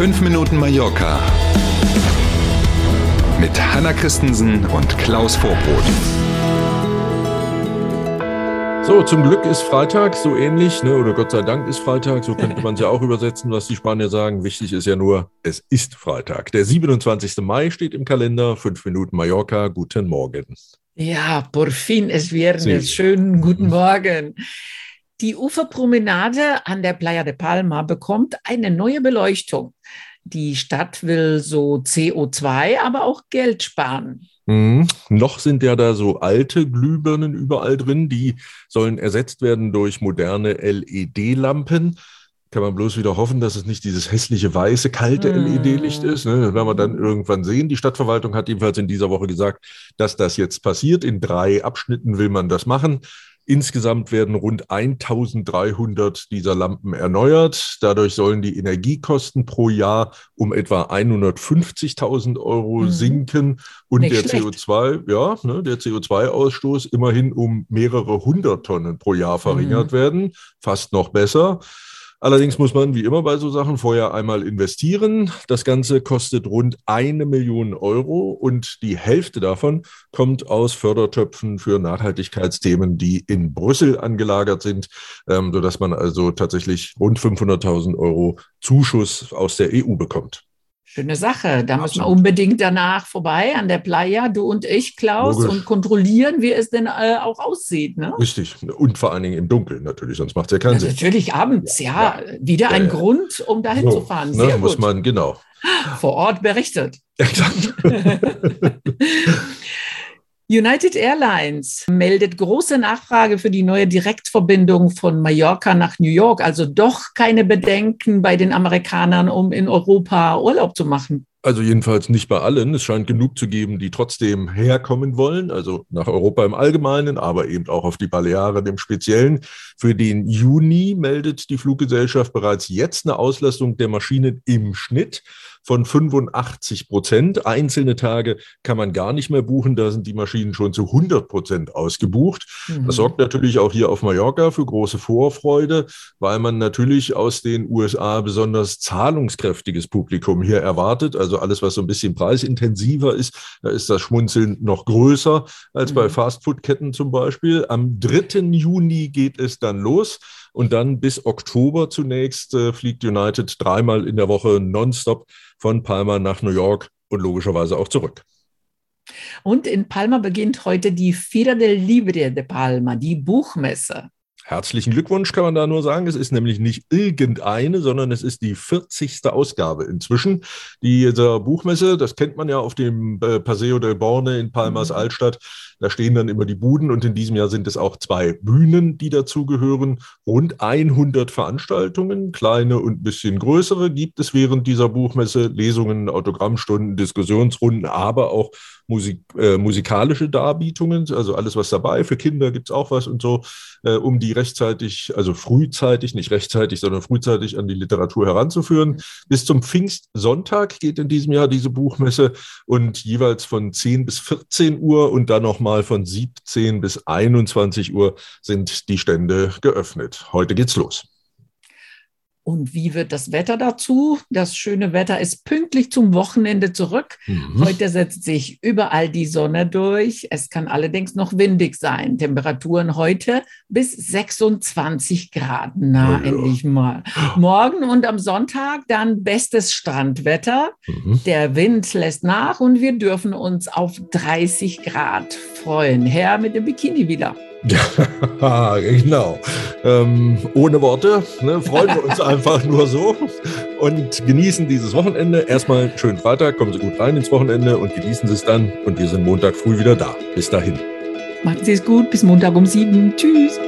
5 Minuten Mallorca mit Hanna Christensen und Klaus Vorbrot. So, zum Glück ist Freitag so ähnlich, ne? oder Gott sei Dank ist Freitag, so könnte man es ja auch übersetzen, was die Spanier sagen. Wichtig ist ja nur, es ist Freitag. Der 27. Mai steht im Kalender, 5 Minuten Mallorca, guten Morgen. Ja, por fin es viernes, sí. schönen guten Morgen. Die Uferpromenade an der Playa de Palma bekommt eine neue Beleuchtung. Die Stadt will so CO2, aber auch Geld sparen. Mhm. Noch sind ja da so alte Glühbirnen überall drin, die sollen ersetzt werden durch moderne LED-Lampen. Kann man bloß wieder hoffen, dass es nicht dieses hässliche weiße, kalte mm. LED-Licht ist. Ne? Das werden wir dann irgendwann sehen. Die Stadtverwaltung hat jedenfalls in dieser Woche gesagt, dass das jetzt passiert. In drei Abschnitten will man das machen. Insgesamt werden rund 1300 dieser Lampen erneuert. Dadurch sollen die Energiekosten pro Jahr um etwa 150.000 Euro mhm. sinken und Nicht der schlecht. CO2, ja, ne, der CO2-Ausstoß immerhin um mehrere hundert Tonnen pro Jahr verringert mhm. werden. Fast noch besser. Allerdings muss man wie immer bei so Sachen vorher einmal investieren. Das Ganze kostet rund eine Million Euro und die Hälfte davon kommt aus Fördertöpfen für Nachhaltigkeitsthemen, die in Brüssel angelagert sind, ähm, sodass man also tatsächlich rund 500.000 Euro Zuschuss aus der EU bekommt. Schöne Sache. Da müssen wir unbedingt danach vorbei an der Playa, du und ich, Klaus, Logisch. und kontrollieren, wie es denn äh, auch aussieht. Ne? Richtig. Und vor allen Dingen im Dunkeln natürlich, sonst macht es ja keinen ja, Sinn. Natürlich abends, ja. ja. Wieder ja, ein Grund, um dahin so, zu fahren. Ne, Sehr ne, muss man, genau. Vor Ort berichtet. Exakt. United Airlines meldet große Nachfrage für die neue Direktverbindung von Mallorca nach New York. Also doch keine Bedenken bei den Amerikanern, um in Europa Urlaub zu machen. Also jedenfalls nicht bei allen. Es scheint genug zu geben, die trotzdem herkommen wollen, also nach Europa im Allgemeinen, aber eben auch auf die Balearen im Speziellen. Für den Juni meldet die Fluggesellschaft bereits jetzt eine Auslastung der Maschinen im Schnitt von 85 Prozent. Einzelne Tage kann man gar nicht mehr buchen. Da sind die Maschinen schon zu 100 Prozent ausgebucht. Mhm. Das sorgt natürlich auch hier auf Mallorca für große Vorfreude, weil man natürlich aus den USA besonders zahlungskräftiges Publikum hier erwartet. Also alles, was so ein bisschen preisintensiver ist, da ist das Schmunzeln noch größer als mhm. bei Fastfood-Ketten zum Beispiel. Am 3. Juni geht es dann los. Und dann bis Oktober zunächst äh, fliegt United dreimal in der Woche nonstop von Palma nach New York und logischerweise auch zurück. Und in Palma beginnt heute die Fira del Libre de Palma, die Buchmesse. Herzlichen Glückwunsch kann man da nur sagen. Es ist nämlich nicht irgendeine, sondern es ist die 40. Ausgabe inzwischen. Dieser Buchmesse, das kennt man ja auf dem äh, Paseo del Borne in Palmas mhm. Altstadt. Da stehen dann immer die Buden und in diesem Jahr sind es auch zwei Bühnen, die dazugehören. Rund 100 Veranstaltungen, kleine und ein bisschen größere, gibt es während dieser Buchmesse. Lesungen, Autogrammstunden, Diskussionsrunden, aber auch Musik, äh, musikalische Darbietungen, also alles was dabei. Für Kinder gibt es auch was und so, äh, um die rechtzeitig, also frühzeitig, nicht rechtzeitig, sondern frühzeitig an die Literatur heranzuführen. Bis zum Pfingstsonntag geht in diesem Jahr diese Buchmesse und jeweils von 10 bis 14 Uhr und dann nochmal von 17 bis 21 Uhr sind die Stände geöffnet. Heute geht's los. Und wie wird das Wetter dazu? Das schöne Wetter ist pünktlich zum Wochenende zurück. Mhm. Heute setzt sich überall die Sonne durch. Es kann allerdings noch windig sein. Temperaturen heute bis 26 Grad. Na, oh ja. endlich mal. Morgen und am Sonntag dann bestes Strandwetter. Mhm. Der Wind lässt nach und wir dürfen uns auf 30 Grad freuen. Herr mit dem Bikini wieder. Genau. Ähm, ohne Worte. Ne, freuen wir uns einfach nur so und genießen dieses Wochenende. Erstmal schönen Freitag, kommen Sie gut rein ins Wochenende und genießen Sie es dann. Und wir sind Montag früh wieder da. Bis dahin. Machen Sie es gut. Bis Montag um sieben. Tschüss.